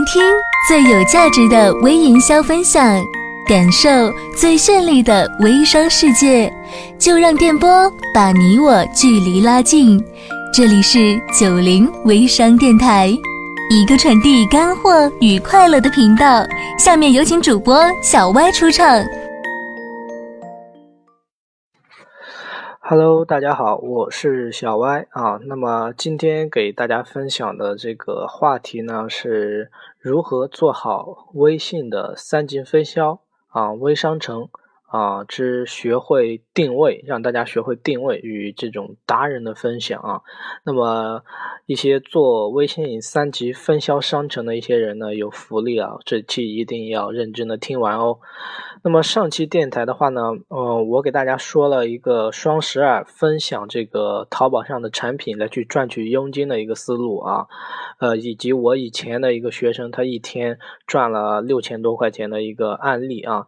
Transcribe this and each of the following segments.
聆听最有价值的微营销分享，感受最绚丽的微商世界，就让电波把你我距离拉近。这里是九零微商电台，一个传递干货与快乐的频道。下面有请主播小歪出场。Hello，大家好，我是小歪啊。那么今天给大家分享的这个话题呢，是如何做好微信的三级分销啊，微商城。啊，之学会定位，让大家学会定位与这种达人的分享啊。那么，一些做微信三级分销商城的一些人呢，有福利啊，这期一定要认真的听完哦。那么上期电台的话呢，呃，我给大家说了一个双十二分享这个淘宝上的产品来去赚取佣金的一个思路啊，呃，以及我以前的一个学生他一天赚了六千多块钱的一个案例啊，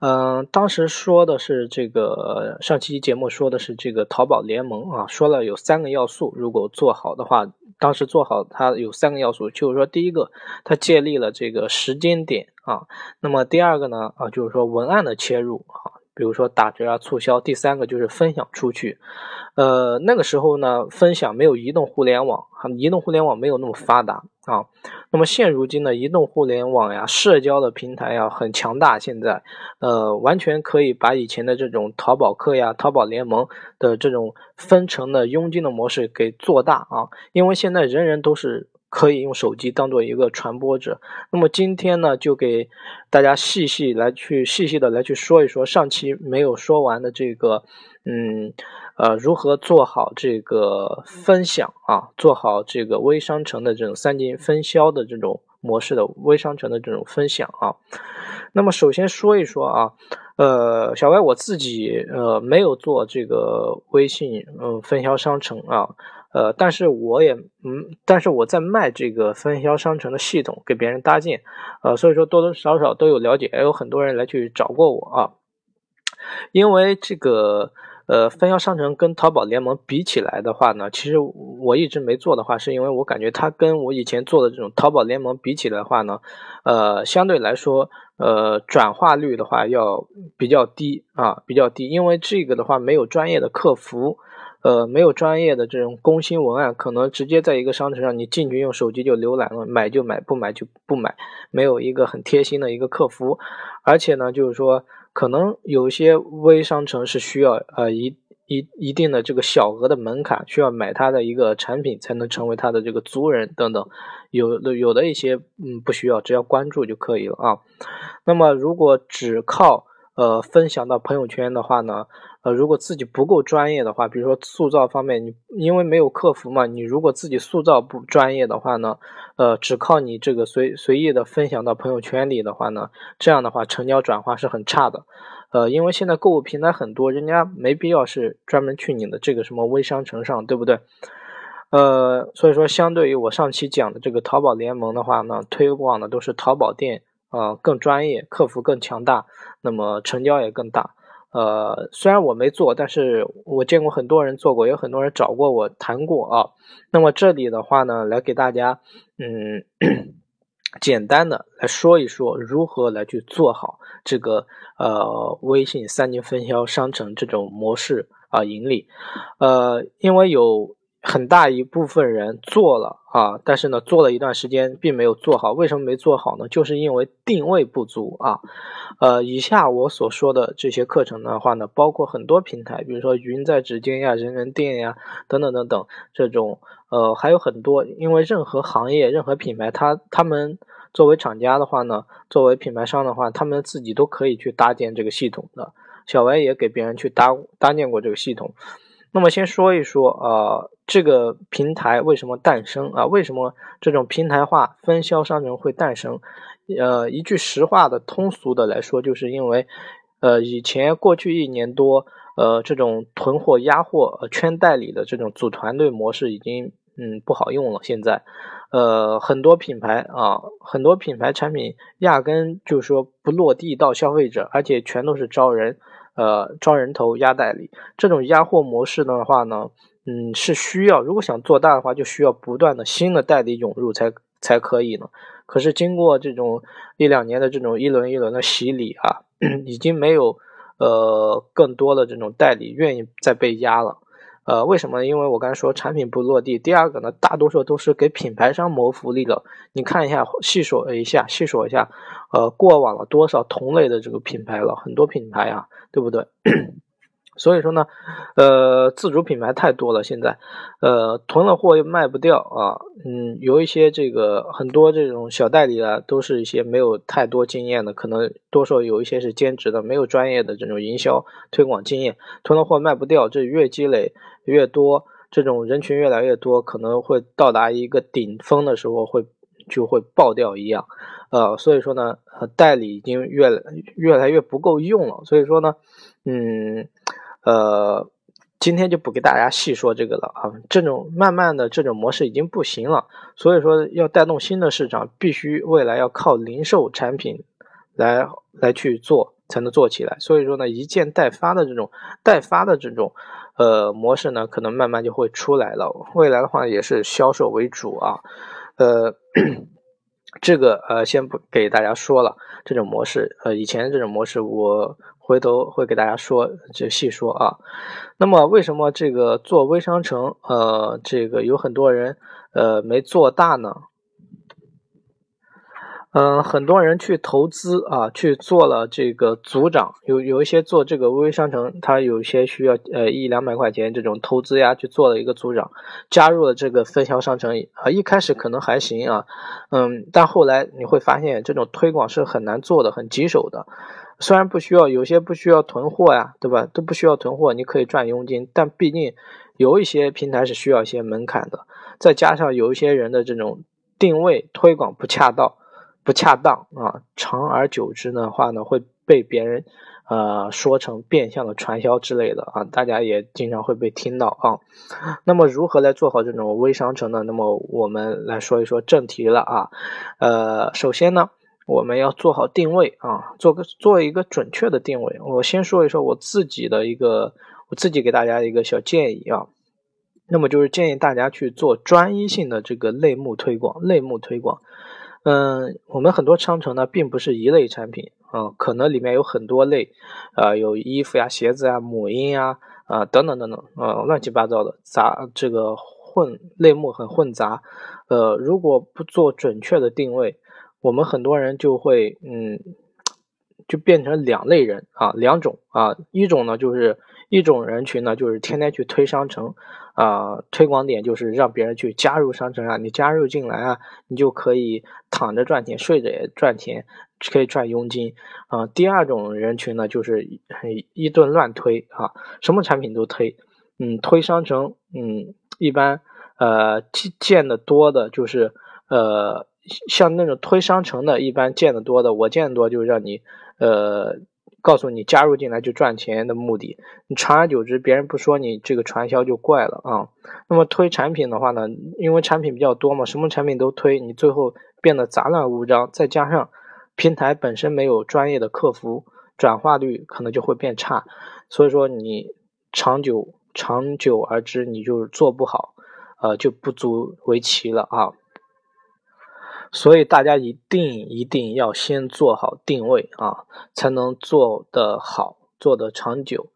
嗯，当时说的是这个上期节目说的是这个淘宝联盟啊，说了有三个要素，如果做好的话。当时做好它有三个要素，就是说第一个，它建立了这个时间点啊，那么第二个呢啊，就是说文案的切入啊，比如说打折啊促销，第三个就是分享出去。呃，那个时候呢，分享没有移动互联网，移动互联网没有那么发达啊。那么现如今的移动互联网呀，社交的平台呀很强大，现在呃完全可以把以前的这种淘宝客呀、淘宝联盟的这种分成的佣金的模式给做大啊。因为现在人人都是可以用手机当做一个传播者。那么今天呢，就给大家细细来去细细的来去说一说上期没有说完的这个。嗯，呃，如何做好这个分享啊？做好这个微商城的这种三级分销的这种模式的微商城的这种分享啊？那么首先说一说啊，呃，小歪我自己呃没有做这个微信嗯分销商城啊，呃，但是我也嗯，但是我在卖这个分销商城的系统给别人搭建，呃，所以说多多少少都有了解，也有很多人来去找过我啊，因为这个。呃，分销商城跟淘宝联盟比起来的话呢，其实我一直没做的话，是因为我感觉它跟我以前做的这种淘宝联盟比起来的话呢，呃，相对来说，呃，转化率的话要比较低啊，比较低，因为这个的话没有专业的客服，呃，没有专业的这种攻心文案，可能直接在一个商城上，你进去用手机就浏览了，买就买，不买就不买，没有一个很贴心的一个客服，而且呢，就是说。可能有些微商城是需要呃一一一定的这个小额的门槛，需要买它的一个产品才能成为它的这个族人等等，有的有的一些嗯不需要，只要关注就可以了啊。那么如果只靠呃分享到朋友圈的话呢？呃，如果自己不够专业的话，比如说塑造方面，你因为没有客服嘛，你如果自己塑造不专业的话呢，呃，只靠你这个随随意的分享到朋友圈里的话呢，这样的话成交转化是很差的。呃，因为现在购物平台很多，人家没必要是专门去你的这个什么微商城上，对不对？呃，所以说相对于我上期讲的这个淘宝联盟的话呢，推广的都是淘宝店，呃，更专业，客服更强大，那么成交也更大。呃，虽然我没做，但是我见过很多人做过，有很多人找过我谈过啊。那么这里的话呢，来给大家，嗯，简单的来说一说如何来去做好这个呃微信三级分销商城这种模式啊盈利，呃，因为有。很大一部分人做了啊，但是呢，做了一段时间并没有做好。为什么没做好呢？就是因为定位不足啊。呃，以下我所说的这些课程的话呢，包括很多平台，比如说云在指尖呀、人人店呀等等等等这种，呃，还有很多。因为任何行业、任何品牌，它他们作为厂家的话呢，作为品牌商的话，他们自己都可以去搭建这个系统的。小歪也给别人去搭搭建过这个系统。那么先说一说啊，这个平台为什么诞生啊？为什么这种平台化分销商城会诞生？呃，一句实话的通俗的来说，就是因为，呃，以前过去一年多，呃，这种囤货压货圈代理的这种组团队模式已经嗯不好用了。现在，呃，很多品牌啊，很多品牌产品压根就是说不落地到消费者，而且全都是招人。呃，装人头压代理这种压货模式的话呢，嗯，是需要如果想做大的话，就需要不断的新的代理涌入才才可以呢。可是经过这种一两年的这种一轮一轮的洗礼啊，已经没有呃更多的这种代理愿意再被压了。呃，为什么？因为我刚才说产品不落地。第二个呢，大多数都是给品牌商谋福利的。你看一下，细数一下，细数一下，呃，过往了多少同类的这个品牌了？很多品牌啊，对不对？所以说呢，呃，自主品牌太多了，现在，呃，囤了货又卖不掉啊，嗯，有一些这个很多这种小代理啊，都是一些没有太多经验的，可能多数有一些是兼职的，没有专业的这种营销推广经验，囤了货卖不掉，这越积累越多，这种人群越来越多，可能会到达一个顶峰的时候会就会爆掉一样，呃，所以说呢，呃代理已经越来越来越不够用了，所以说呢，嗯。呃，今天就不给大家细说这个了啊。这种慢慢的这种模式已经不行了，所以说要带动新的市场，必须未来要靠零售产品来来去做才能做起来。所以说呢，一件代发的这种代发的这种呃模式呢，可能慢慢就会出来了。未来的话也是销售为主啊。呃，这个呃先不给大家说了，这种模式呃以前这种模式我。回头会给大家说，就细说啊。那么为什么这个做微商城，呃，这个有很多人呃没做大呢？嗯，很多人去投资啊，去做了这个组长，有有一些做这个微商城，他有些需要呃一两百块钱这种投资呀，去做了一个组长，加入了这个分销商城啊，一开始可能还行啊，嗯，但后来你会发现这种推广是很难做的，很棘手的。虽然不需要，有些不需要囤货呀，对吧？都不需要囤货，你可以赚佣金。但毕竟有一些平台是需要一些门槛的，再加上有一些人的这种定位推广不恰当、不恰当啊，长而久之的话呢，会被别人呃说成变相的传销之类的啊，大家也经常会被听到啊。那么如何来做好这种微商城呢？那么我们来说一说正题了啊。呃，首先呢。我们要做好定位啊，做个做一个准确的定位。我先说一说我自己的一个，我自己给大家一个小建议啊。那么就是建议大家去做专一性的这个类目推广，类目推广。嗯，我们很多商城呢，并不是一类产品啊，可能里面有很多类，啊，有衣服呀、鞋子呀、母婴呀，啊，等等等等，啊，乱七八糟的杂，这个混类目很混杂。呃，如果不做准确的定位，我们很多人就会，嗯，就变成两类人啊，两种啊，一种呢就是一种人群呢，就是天天去推商城，啊，推广点就是让别人去加入商城啊，你加入进来啊，你就可以躺着赚钱，睡着也赚钱，可以赚佣金啊。第二种人群呢，就是一顿乱推啊，什么产品都推，嗯，推商城，嗯，一般呃见的多的就是呃。像那种推商城的，一般见得多的，我见得多，就是让你，呃，告诉你加入进来就赚钱的目的。你长而久之，别人不说你这个传销就怪了啊。那么推产品的话呢，因为产品比较多嘛，什么产品都推，你最后变得杂乱无章，再加上平台本身没有专业的客服，转化率可能就会变差。所以说你长久长久而之，你就做不好，呃，就不足为奇了啊。所以大家一定一定要先做好定位啊，才能做得好，做得长久。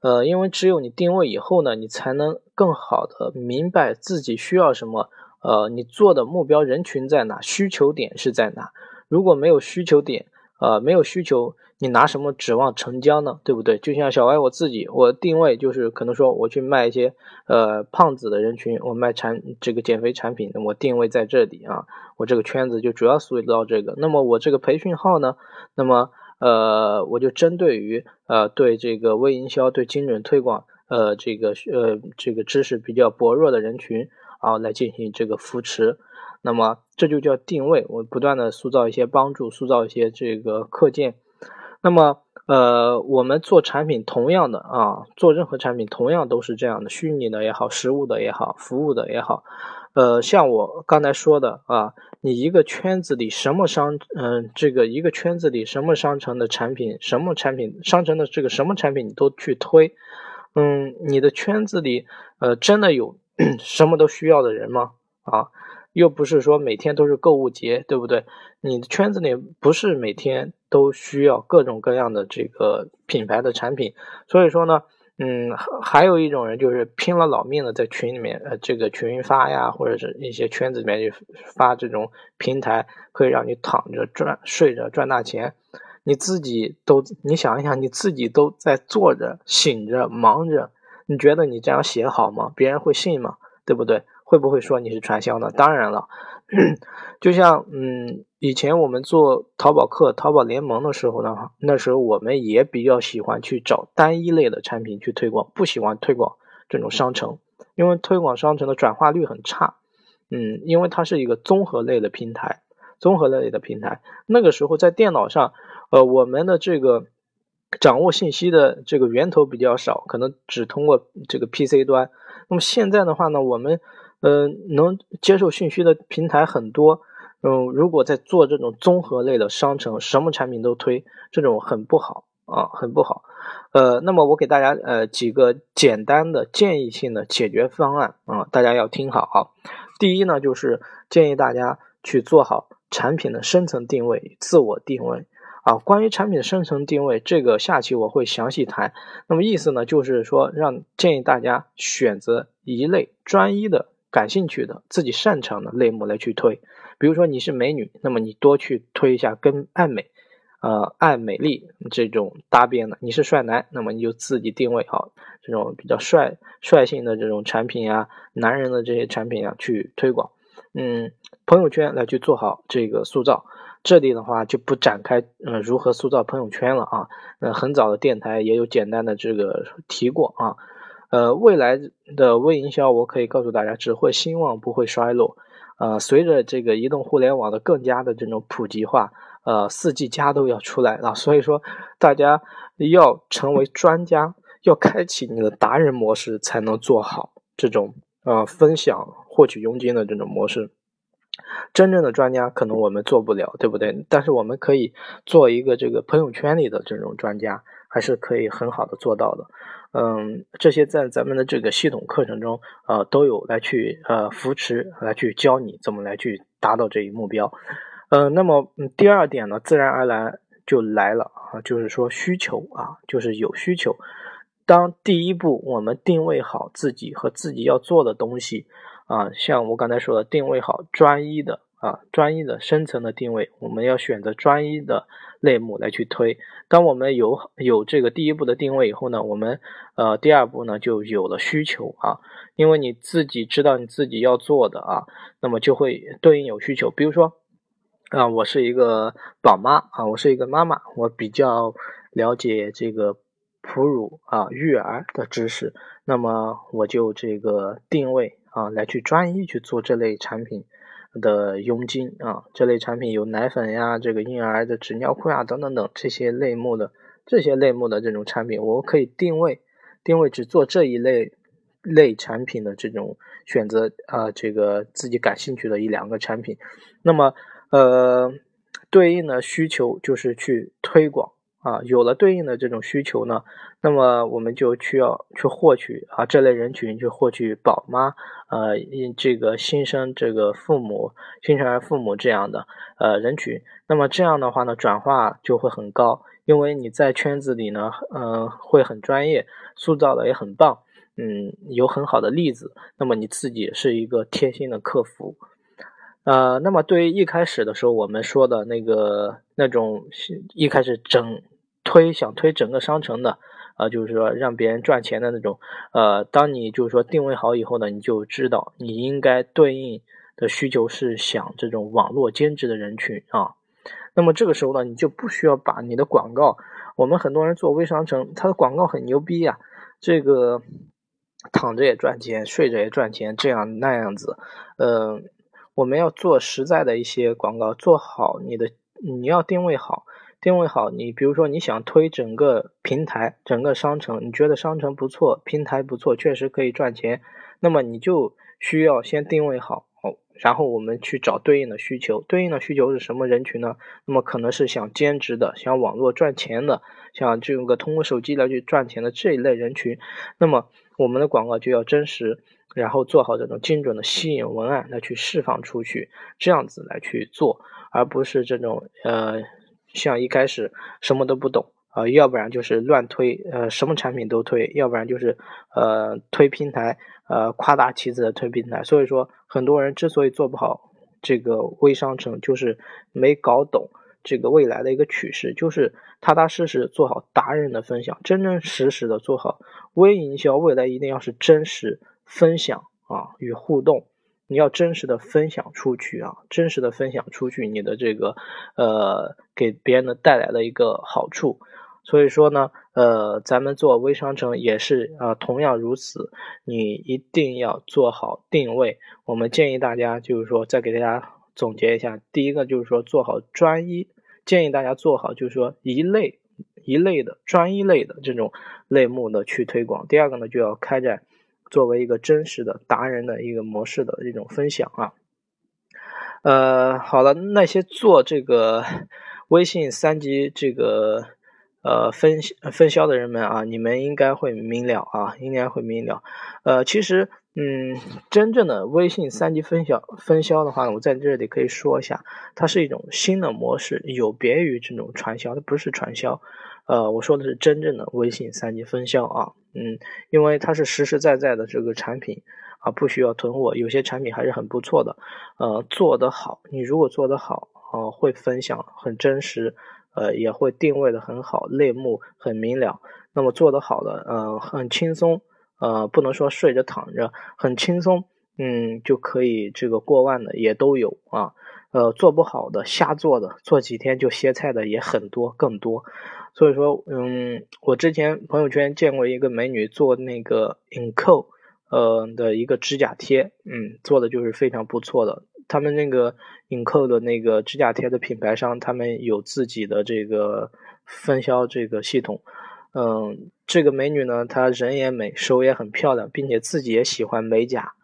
呃，因为只有你定位以后呢，你才能更好的明白自己需要什么。呃，你做的目标人群在哪，需求点是在哪。如果没有需求点，呃，没有需求。你拿什么指望成交呢？对不对？就像小歪我自己，我定位就是可能说我去卖一些呃胖子的人群，我卖产这个减肥产品，我定位在这里啊，我这个圈子就主要塑造这个。那么我这个培训号呢，那么呃我就针对于呃对这个微营销、对精准推广呃这个呃这个知识比较薄弱的人群啊来进行这个扶持。那么这就叫定位，我不断的塑造一些帮助，塑造一些这个课件。那么，呃，我们做产品同样的啊，做任何产品同样都是这样的，虚拟的也好，实物的也好，服务的也好，呃，像我刚才说的啊，你一个圈子里什么商，嗯，这个一个圈子里什么商城的产品，什么产品商城的这个什么产品你都去推，嗯，你的圈子里，呃，真的有 什么都需要的人吗？啊，又不是说每天都是购物节，对不对？你的圈子里不是每天都需要各种各样的这个品牌的产品，所以说呢，嗯，还有一种人就是拼了老命的在群里面，呃，这个群发呀，或者是一些圈子里面去发这种平台，可以让你躺着赚、睡着赚大钱。你自己都，你想一想，你自己都在坐着、醒着、忙着，你觉得你这样写好吗？别人会信吗？对不对？会不会说你是传销呢？当然了，就像嗯，以前我们做淘宝客、淘宝联盟的时候呢，那时候我们也比较喜欢去找单一类的产品去推广，不喜欢推广这种商城，因为推广商城的转化率很差。嗯，因为它是一个综合类的平台，综合类的平台，那个时候在电脑上，呃，我们的这个掌握信息的这个源头比较少，可能只通过这个 PC 端。那么现在的话呢，我们呃，能接受信息的平台很多，嗯，如果在做这种综合类的商城，什么产品都推，这种很不好啊，很不好。呃，那么我给大家呃几个简单的建议性的解决方案啊，大家要听好啊。第一呢，就是建议大家去做好产品的深层定位、自我定位啊。关于产品的深层定位，这个下期我会详细谈。那么意思呢，就是说让建议大家选择一类专一的。感兴趣的、自己擅长的类目来去推，比如说你是美女，那么你多去推一下跟爱美、呃爱美丽这种搭边的；你是帅男，那么你就自己定位好这种比较帅、帅性的这种产品啊，男人的这些产品啊去推广。嗯，朋友圈来去做好这个塑造，这里的话就不展开嗯如何塑造朋友圈了啊。呃，很早的电台也有简单的这个提过啊。呃，未来的微营销，我可以告诉大家，只会兴旺，不会衰落。呃，随着这个移动互联网的更加的这种普及化，呃，四 G 加都要出来了，所以说大家要成为专家，要开启你的达人模式，才能做好这种呃分享、获取佣金的这种模式。真正的专家可能我们做不了，对不对？但是我们可以做一个这个朋友圈里的这种专家，还是可以很好的做到的。嗯，这些在咱们的这个系统课程中，呃，都有来去呃扶持，来去教你怎么来去达到这一目标。呃，那么第二点呢，自然而然就来了啊，就是说需求啊，就是有需求。当第一步我们定位好自己和自己要做的东西啊，像我刚才说的，定位好专一的。啊，专一的深层的定位，我们要选择专一的类目来去推。当我们有有这个第一步的定位以后呢，我们呃第二步呢就有了需求啊，因为你自己知道你自己要做的啊，那么就会对应有需求。比如说啊，我是一个宝妈啊，我是一个妈妈，我比较了解这个哺乳啊育儿的知识，那么我就这个定位啊来去专一去做这类产品。的佣金啊，这类产品有奶粉呀，这个婴儿的纸尿裤呀，等等等这些类目的这些类目的这种产品，我可以定位定位只做这一类类产品的这种选择啊，这个自己感兴趣的一两个产品，那么呃，对应的需求就是去推广。啊，有了对应的这种需求呢，那么我们就需要去获取啊这类人群，去获取宝妈，呃，这个新生这个父母、新生儿父母这样的呃人群。那么这样的话呢，转化就会很高，因为你在圈子里呢，嗯，会很专业，塑造的也很棒，嗯，有很好的例子。那么你自己是一个贴心的客服。呃，那么对于一开始的时候我们说的那个那种一开始整。推想推整个商城的，呃，就是说让别人赚钱的那种，呃，当你就是说定位好以后呢，你就知道你应该对应的需求是想这种网络兼职的人群啊。那么这个时候呢，你就不需要把你的广告，我们很多人做微商城，他的广告很牛逼呀，这个躺着也赚钱，睡着也赚钱，这样那样子，呃，我们要做实在的一些广告，做好你的，你要定位好。定位好，你比如说你想推整个平台、整个商城，你觉得商城不错，平台不错，确实可以赚钱，那么你就需要先定位好，然后我们去找对应的需求。对应的需求是什么人群呢？那么可能是想兼职的，想网络赚钱的，想这个通过手机来去赚钱的这一类人群。那么我们的广告就要真实，然后做好这种精准的吸引文案来去释放出去，这样子来去做，而不是这种呃，像一开始什么都不懂啊，要不然就是乱推，呃，什么产品都推，要不然就是呃推平台，呃夸大其词的推平台。所以说，很多人之所以做不好这个微商城，就是没搞懂这个未来的一个趋势，就是踏踏实实做好达人的分享，真真实实的做好微营销，未来一定要是真实。分享啊，与互动，你要真实的分享出去啊，真实的分享出去你的这个呃，给别人的带来的一个好处。所以说呢，呃，咱们做微商城也是啊，同样如此，你一定要做好定位。我们建议大家就是说，再给大家总结一下，第一个就是说做好专一，建议大家做好就是说一类一类的专一类的这种类目的去推广。第二个呢，就要开展。作为一个真实的达人的一个模式的这种分享啊，呃，好了，那些做这个微信三级这个呃分分销的人们啊，你们应该会明了啊，应该会明了。呃，其实，嗯，真正的微信三级分销分销的话呢，我在这里可以说一下，它是一种新的模式，有别于这种传销，它不是传销。呃，我说的是真正的微信三级分销啊，嗯，因为它是实实在在的这个产品啊，不需要囤货，有些产品还是很不错的，呃，做得好，你如果做得好，呃，会分享很真实，呃，也会定位的很好，类目很明了，那么做得好的，呃，很轻松，呃，不能说睡着躺着，很轻松，嗯，就可以这个过万的也都有啊，呃，做不好的瞎做的，做几天就歇菜的也很多，更多。所以说，嗯，我之前朋友圈见过一个美女做那个影扣，呃的一个指甲贴，嗯，做的就是非常不错的。他们那个影扣的那个指甲贴的品牌商，他们有自己的这个分销这个系统。嗯，这个美女呢，她人也美，手也很漂亮，并且自己也喜欢美甲，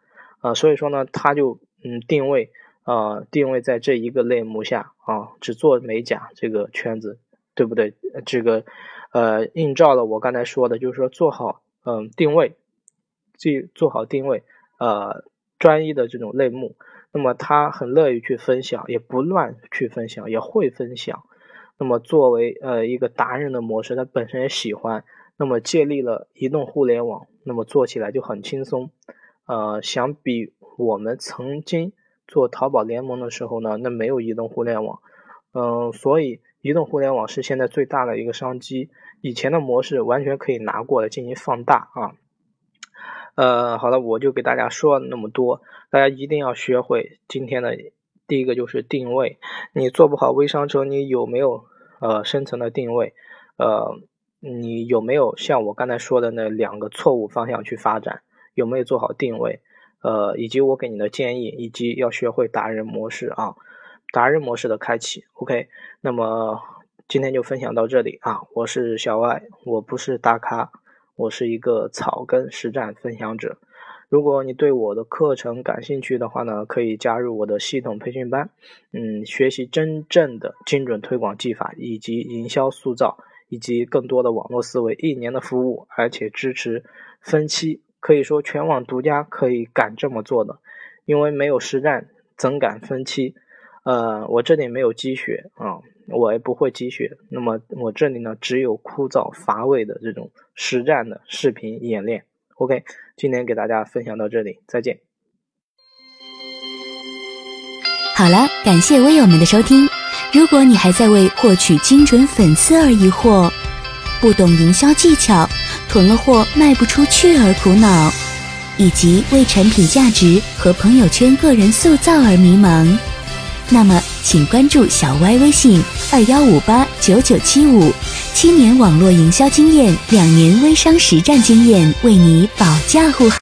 啊，所以说呢，她就嗯定位啊定位在这一个类目下啊，只做美甲这个圈子。对不对？这个，呃，映照了我刚才说的，就是说做好，嗯，定位，即做好定位，呃，专一的这种类目。那么他很乐意去分享，也不乱去分享，也会分享。那么作为呃一个达人的模式，他本身也喜欢。那么借力了移动互联网，那么做起来就很轻松。呃，相比我们曾经做淘宝联盟的时候呢，那没有移动互联网，嗯，所以。移动互联网是现在最大的一个商机，以前的模式完全可以拿过来进行放大啊。呃，好了，我就给大家说了那么多，大家一定要学会今天的第一个就是定位。你做不好微商城，你有没有呃深层的定位？呃，你有没有像我刚才说的那两个错误方向去发展？有没有做好定位？呃，以及我给你的建议，以及要学会达人模式啊。达人模式的开启，OK，那么今天就分享到这里啊！我是小歪，我不是大咖，我是一个草根实战分享者。如果你对我的课程感兴趣的话呢，可以加入我的系统培训班，嗯，学习真正的精准推广技法，以及营销塑造，以及更多的网络思维，一年的服务，而且支持分期，可以说全网独家，可以敢这么做的，因为没有实战，怎敢分期？呃，我这里没有积雪啊，我也不会积雪。那么我这里呢，只有枯燥乏味的这种实战的视频演练。OK，今天给大家分享到这里，再见。好了，感谢微友们的收听。如果你还在为获取精准粉丝而疑惑，不懂营销技巧，囤了货卖不出去而苦恼，以及为产品价值和朋友圈个人塑造而迷茫。那么，请关注小歪微信二幺五八九九七五，七年网络营销经验，两年微商实战经验，为你保驾护航。